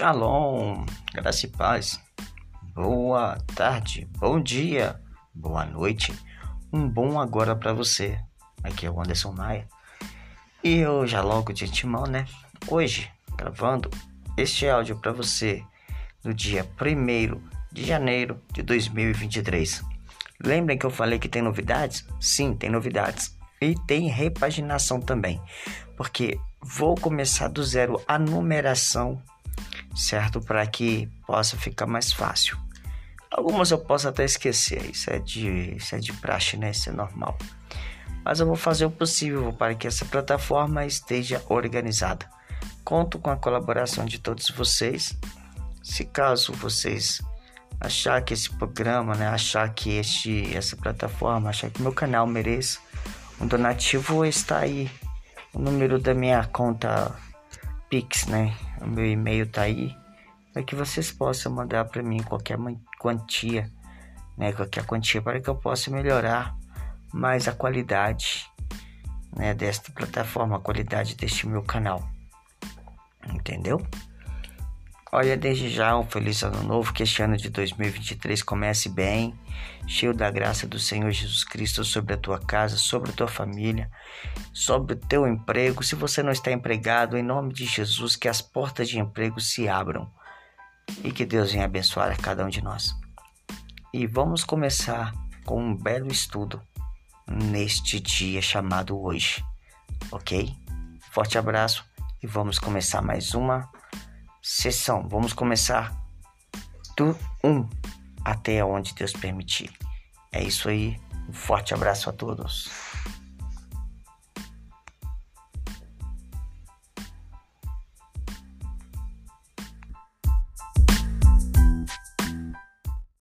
Shalom, graça e paz. Boa tarde, bom dia, boa noite, um bom agora para você. Aqui é o Anderson Maia. E eu já logo de antemão, né? Hoje, gravando este áudio para você no dia 1 de janeiro de 2023. Lembrem que eu falei que tem novidades? Sim, tem novidades. E tem repaginação também, porque vou começar do zero a numeração certo? Para que possa ficar mais fácil. Algumas eu posso até esquecer, isso é de, isso é de praxe, né? Isso é normal. Mas eu vou fazer o possível para que essa plataforma esteja organizada. Conto com a colaboração de todos vocês. Se caso vocês achar que esse programa, né, achar que este, essa plataforma, achar que meu canal mereça um donativo, está aí o número da minha conta Pix, né? O meu e-mail tá aí para que vocês possam mandar para mim qualquer quantia, né? Qualquer quantia para que eu possa melhorar mais a qualidade, né? Desta plataforma, a qualidade deste meu canal, entendeu? Olha, desde já um feliz ano novo, que este ano de 2023 comece bem, cheio da graça do Senhor Jesus Cristo sobre a tua casa, sobre a tua família, sobre o teu emprego. Se você não está empregado, em nome de Jesus, que as portas de emprego se abram e que Deus venha abençoar a cada um de nós. E vamos começar com um belo estudo neste dia chamado hoje, ok? Forte abraço e vamos começar mais uma sessão. Vamos começar do 1 um até onde Deus permitir. É isso aí. Um forte abraço a todos.